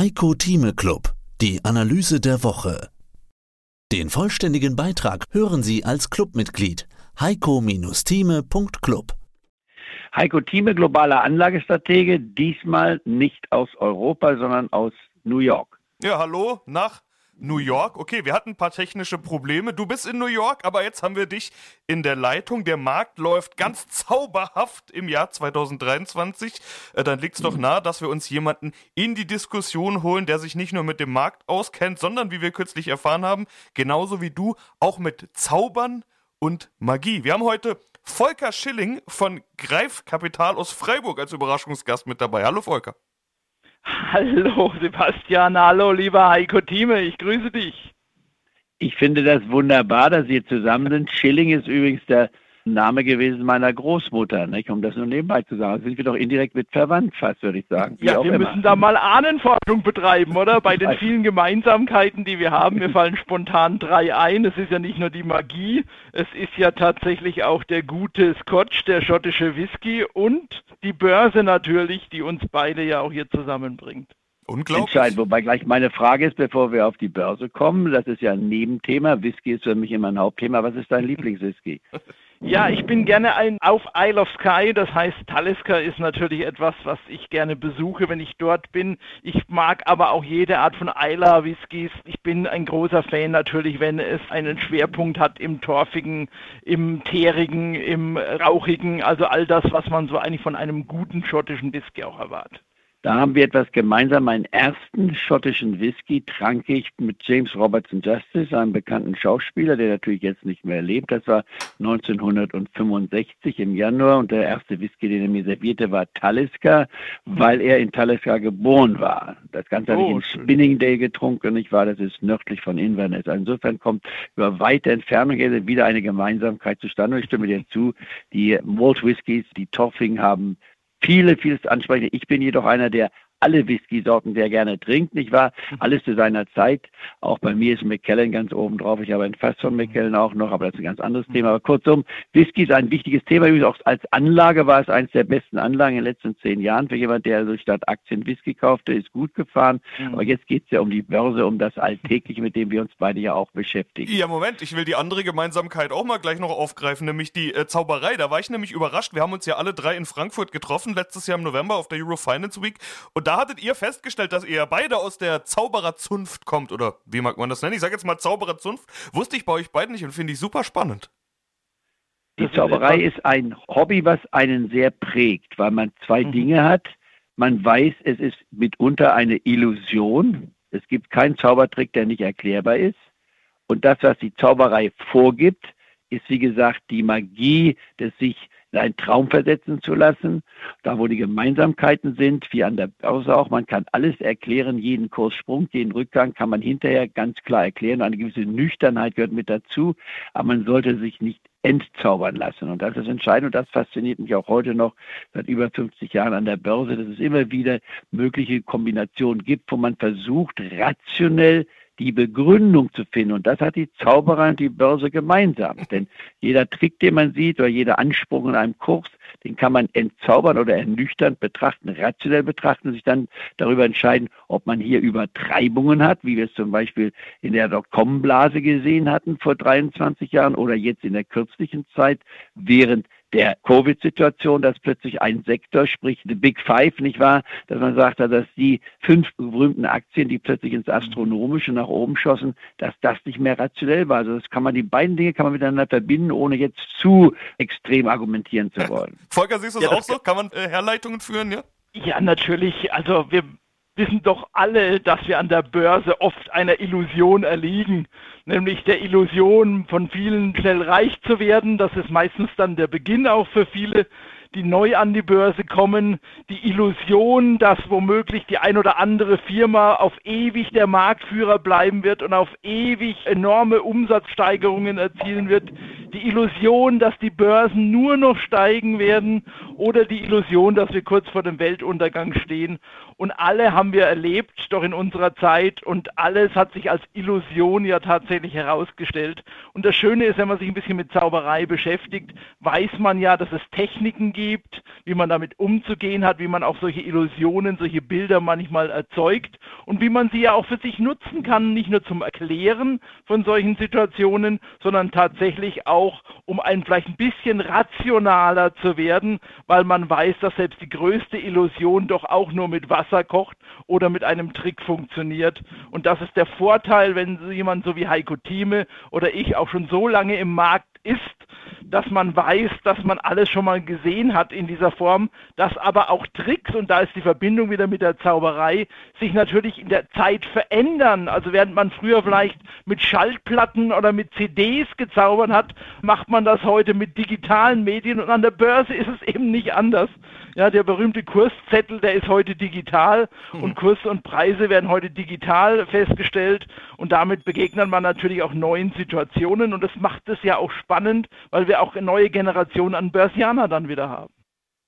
Heiko Thieme Club, die Analyse der Woche. Den vollständigen Beitrag hören Sie als Clubmitglied heiko-thieme.club. Heiko Thieme, globaler Anlagestratege, diesmal nicht aus Europa, sondern aus New York. Ja, hallo, nach New York. Okay, wir hatten ein paar technische Probleme. Du bist in New York, aber jetzt haben wir dich in der Leitung. Der Markt läuft ganz zauberhaft im Jahr 2023. Äh, dann liegt es doch nahe, dass wir uns jemanden in die Diskussion holen, der sich nicht nur mit dem Markt auskennt, sondern, wie wir kürzlich erfahren haben, genauso wie du, auch mit Zaubern und Magie. Wir haben heute Volker Schilling von Greif Kapital aus Freiburg als Überraschungsgast mit dabei. Hallo Volker. Hallo Sebastian, hallo lieber Heiko Thieme, ich grüße dich. Ich finde das wunderbar, dass Sie zusammen sind. Schilling ist übrigens der Name gewesen meiner Großmutter, nicht? um das nur nebenbei zu sagen. Da sind wir doch indirekt mit verwandt, fast würde ich sagen. Wie ja, wir immer. müssen da mal Ahnenforschung betreiben, oder? Bei den vielen Gemeinsamkeiten, die wir haben. Mir fallen spontan drei ein. Es ist ja nicht nur die Magie, es ist ja tatsächlich auch der gute Scotch, der schottische Whisky und die Börse natürlich, die uns beide ja auch hier zusammenbringt. Unglaublich. Entscheidend. Wobei gleich meine Frage ist, bevor wir auf die Börse kommen, das ist ja ein Nebenthema. Whisky ist für mich immer ein Hauptthema. Was ist dein Lieblingswhisky? Ja, ich bin gerne ein auf Isle of Skye, das heißt Talisker ist natürlich etwas, was ich gerne besuche, wenn ich dort bin. Ich mag aber auch jede Art von Isla Whiskys. Ich bin ein großer Fan natürlich, wenn es einen Schwerpunkt hat im torfigen, im teerigen, im rauchigen, also all das, was man so eigentlich von einem guten schottischen Whisky auch erwartet. Da haben wir etwas gemeinsam. Meinen ersten schottischen Whisky trank ich mit James Robertson Justice, einem bekannten Schauspieler, der natürlich jetzt nicht mehr lebt. Das war 1965 im Januar und der erste Whisky, den er mir servierte, war Talisker, weil er in Talisker geboren war. Das Ganze oh, habe ich in Spinningdale getrunken, nicht wahr? Das ist nördlich von Inverness. Insofern kommt über weite Entfernung wieder eine Gemeinsamkeit zustande. Ich stimme dir zu, die Malt Whiskys, die Toffing haben viele, vieles ansprechen. Ich bin jedoch einer, der alle Whisky-Sorten sehr gerne trinkt, nicht wahr? Alles zu seiner Zeit. Auch bei mir ist Macallan ganz oben drauf. Ich habe ein Fass von Macallan auch noch, aber das ist ein ganz anderes. Thema. Aber kurzum, Whisky ist ein wichtiges Thema. Übrigens auch als Anlage war es eines der besten Anlagen in den letzten zehn Jahren. Für jemand, der also statt Aktien Whisky kaufte, ist gut gefahren. Mhm. Aber jetzt geht es ja um die Börse, um das Alltägliche, mit dem wir uns beide ja auch beschäftigen. Ja, Moment, ich will die andere Gemeinsamkeit auch mal gleich noch aufgreifen, nämlich die äh, Zauberei. Da war ich nämlich überrascht. Wir haben uns ja alle drei in Frankfurt getroffen, letztes Jahr im November auf der Euro Finance Week. Und da hattet ihr festgestellt, dass ihr beide aus der Zaubererzunft kommt, oder wie mag man das nennen? Ich sage jetzt mal Zaubererzunft. Wusste ich bei euch beiden nicht und finde ich super spannend. Die Zauberei ist ein Hobby, was einen sehr prägt, weil man zwei mhm. Dinge hat. Man weiß, es ist mitunter eine Illusion. Es gibt keinen Zaubertrick, der nicht erklärbar ist. Und das, was die Zauberei vorgibt, ist wie gesagt die Magie des sich in Traum versetzen zu lassen. Da, wo die Gemeinsamkeiten sind, wie an der Börse auch, man kann alles erklären, jeden Kurssprung, jeden Rückgang kann man hinterher ganz klar erklären. Eine gewisse Nüchternheit gehört mit dazu, aber man sollte sich nicht entzaubern lassen. Und das ist entscheidend und das fasziniert mich auch heute noch seit über 50 Jahren an der Börse, dass es immer wieder mögliche Kombinationen gibt, wo man versucht, rationell die Begründung zu finden. Und das hat die Zauberer und die Börse gemeinsam. Denn jeder Trick, den man sieht oder jeder Anspruch in einem Kurs, den kann man entzaubern oder ernüchternd betrachten, rationell betrachten und sich dann darüber entscheiden, ob man hier Übertreibungen hat, wie wir es zum Beispiel in der Dotcom-Blase gesehen hatten vor 23 Jahren oder jetzt in der kürzlichen Zeit, während der Covid-Situation, dass plötzlich ein Sektor, sprich the Big Five, nicht wahr, dass man sagt, dass die fünf berühmten Aktien, die plötzlich ins Astronomische nach oben schossen, dass das nicht mehr rationell war. Also das kann man, die beiden Dinge kann man miteinander verbinden, ohne jetzt zu extrem argumentieren zu wollen. Volker, siehst du das ja, auch so? Kann man äh, Herleitungen führen, ja? Ja, natürlich. Also wir wissen doch alle, dass wir an der Börse oft einer Illusion erliegen, nämlich der Illusion von vielen schnell reich zu werden. Das ist meistens dann der Beginn auch für viele, die neu an die Börse kommen. Die Illusion, dass womöglich die ein oder andere Firma auf ewig der Marktführer bleiben wird und auf ewig enorme Umsatzsteigerungen erzielen wird. die Illusion, dass die Börsen nur noch steigen werden oder die Illusion, dass wir kurz vor dem Weltuntergang stehen. Und alle haben wir erlebt, doch in unserer Zeit und alles hat sich als Illusion ja tatsächlich herausgestellt. Und das Schöne ist, wenn man sich ein bisschen mit Zauberei beschäftigt, weiß man ja, dass es Techniken gibt, wie man damit umzugehen hat, wie man auch solche Illusionen, solche Bilder manchmal erzeugt und wie man sie ja auch für sich nutzen kann, nicht nur zum Erklären von solchen Situationen, sondern tatsächlich auch, um ein vielleicht ein bisschen rationaler zu werden, weil man weiß, dass selbst die größte Illusion doch auch nur mit Wasser kocht oder mit einem Trick funktioniert. Und das ist der Vorteil, wenn jemand so wie Heiko Thieme oder ich auch schon so lange im Markt ist, dass man weiß, dass man alles schon mal gesehen hat in dieser Form, dass aber auch Tricks, und da ist die Verbindung wieder mit der Zauberei, sich natürlich in der Zeit verändern. Also während man früher vielleicht mit Schallplatten oder mit CDs gezaubert hat, macht man das heute mit digitalen Medien und an der Börse ist es eben nicht anders. Ja, der berühmte Kurszettel, der ist heute digital mhm. und Kurs und Preise werden heute digital festgestellt und damit begegnet man natürlich auch neuen Situationen und das macht es ja auch spannend, weil wir auch eine neue Generation an Börsianer dann wieder haben.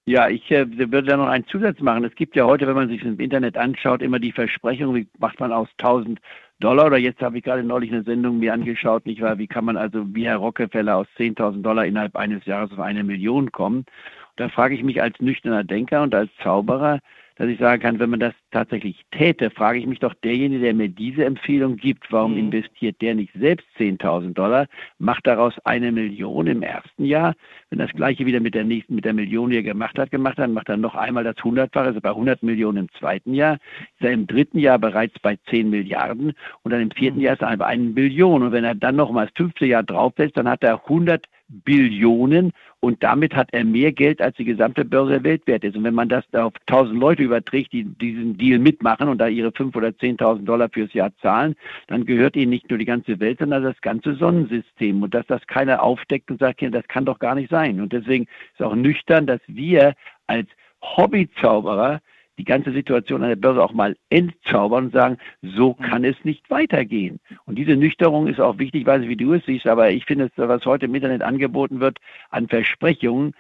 Ja, ich äh, würde da noch einen Zusatz machen. Es gibt ja heute, wenn man sich im Internet anschaut, immer die Versprechung, wie macht man aus 1000 Dollar oder jetzt habe ich gerade neulich eine Sendung mir angeschaut, nicht wahr? Wie kann man also wie Herr Rockefeller aus 10.000 Dollar innerhalb eines Jahres auf eine Million kommen? Da frage ich mich als nüchterner Denker und als Zauberer, dass ich sagen kann, wenn man das tatsächlich täte, frage ich mich doch, derjenige, der mir diese Empfehlung gibt, warum mhm. investiert der nicht selbst 10.000 Dollar, macht daraus eine Million im ersten Jahr, wenn das gleiche wieder mit der nächsten, mit der Million, die er gemacht hat, gemacht hat, macht er noch einmal das Hundertfache, also bei 100 Millionen im zweiten Jahr, ist er im dritten Jahr bereits bei 10 Milliarden und dann im vierten mhm. Jahr ist er bei 1 Billion und wenn er dann noch mal das fünfte Jahr draufsetzt, dann hat er 100 Billionen und damit hat er mehr Geld, als die gesamte Börse der Welt wert ist. Und wenn man das auf 1000 Leute überträgt, die diesen Deal mitmachen und da ihre 5.000 oder 10.000 Dollar fürs Jahr zahlen, dann gehört ihnen nicht nur die ganze Welt, sondern das ganze Sonnensystem. Und dass das keiner aufdeckt und sagt, das kann doch gar nicht sein. Und deswegen ist auch nüchtern, dass wir als Hobbyzauberer die ganze Situation an der Börse auch mal entzaubern und sagen, so mhm. kann es nicht weitergehen. Und diese Nüchterung ist auch wichtig, weiß nicht, wie du es siehst, aber ich finde, was heute im Internet angeboten wird an Versprechungen,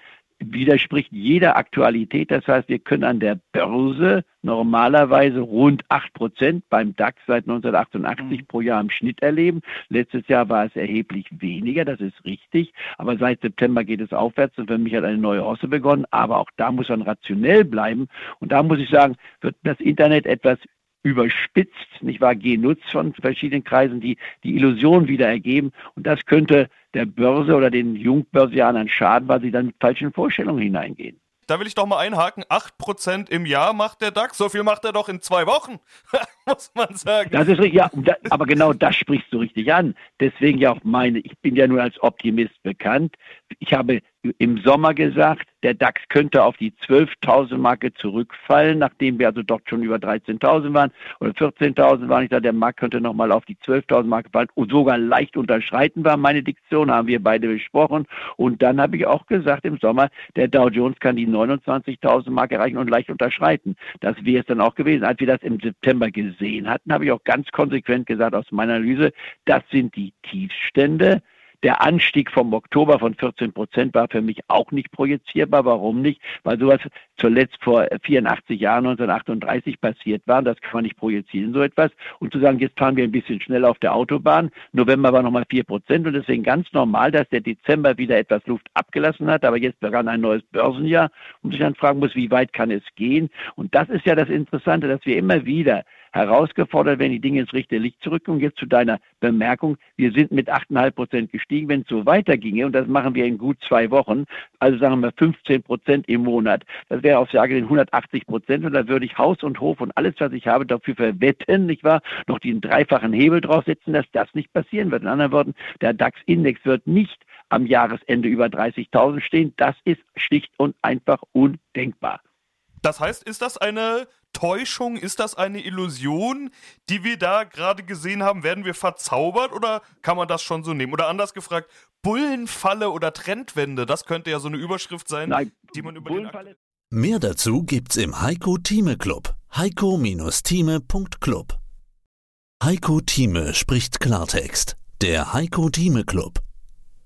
widerspricht jeder Aktualität. Das heißt, wir können an der Börse normalerweise rund 8 Prozent beim DAX seit 1988 mhm. pro Jahr im Schnitt erleben. Letztes Jahr war es erheblich weniger, das ist richtig. Aber seit September geht es aufwärts und für mich hat eine neue Hosse begonnen. Aber auch da muss man rationell bleiben. Und da muss ich sagen, wird das Internet etwas überspitzt, nicht wahr, genutzt von verschiedenen Kreisen, die die Illusion wieder ergeben. Und das könnte der Börse oder den Jungbörsianern schaden, weil sie dann mit falschen Vorstellungen hineingehen. Da will ich doch mal einhaken. 8% im Jahr macht der DAX. So viel macht er doch in zwei Wochen, muss man sagen. Das ist richtig, ja, aber genau das sprichst du richtig an. Deswegen ja auch meine, ich bin ja nur als Optimist bekannt. Ich habe im Sommer gesagt, der DAX könnte auf die 12.000 Marke zurückfallen, nachdem wir also dort schon über 13.000 waren oder 14.000 waren. Ich dachte, der Markt könnte nochmal auf die 12.000 Marke fallen und sogar leicht unterschreiten war. Meine Diktion haben wir beide besprochen. Und dann habe ich auch gesagt im Sommer, der Dow Jones kann die 29.000 Marke erreichen und leicht unterschreiten. Das wäre es dann auch gewesen. Als wir das im September gesehen hatten, habe ich auch ganz konsequent gesagt aus meiner Analyse, das sind die Tiefstände. Der Anstieg vom Oktober von 14 Prozent war für mich auch nicht projizierbar. Warum nicht? Weil sowas zuletzt vor 84 Jahren, 1938 passiert war. Das kann man nicht projizieren, so etwas. Und zu sagen, jetzt fahren wir ein bisschen schneller auf der Autobahn. November war nochmal 4 Prozent und deswegen ganz normal, dass der Dezember wieder etwas Luft abgelassen hat. Aber jetzt begann ein neues Börsenjahr und sich dann fragen muss, wie weit kann es gehen? Und das ist ja das Interessante, dass wir immer wieder herausgefordert werden, die Dinge ins richtige Licht zurück. Und jetzt zu deiner Bemerkung, wir sind mit 8,5 Prozent gestiegen. Wenn es so weiterginge, und das machen wir in gut zwei Wochen, also sagen wir 15 Prozent im Monat, das wäre aufs Jahr gesehen 180 Prozent. Und da würde ich Haus und Hof und alles, was ich habe, dafür verwetten, nicht wahr, noch den dreifachen Hebel draufsetzen, dass das nicht passieren wird. In anderen Worten, der DAX-Index wird nicht am Jahresende über 30.000 stehen. Das ist schlicht und einfach undenkbar. Das heißt, ist das eine Täuschung? Ist das eine Illusion, die wir da gerade gesehen haben? Werden wir verzaubert oder kann man das schon so nehmen? Oder anders gefragt, Bullenfalle oder Trendwende, das könnte ja so eine Überschrift sein, Nein, die man über Bullenfalle. Mehr dazu gibt's im Heiko Thieme Club. heiko-thieme.club Heiko Thieme spricht Klartext. Der Heiko Thieme Club.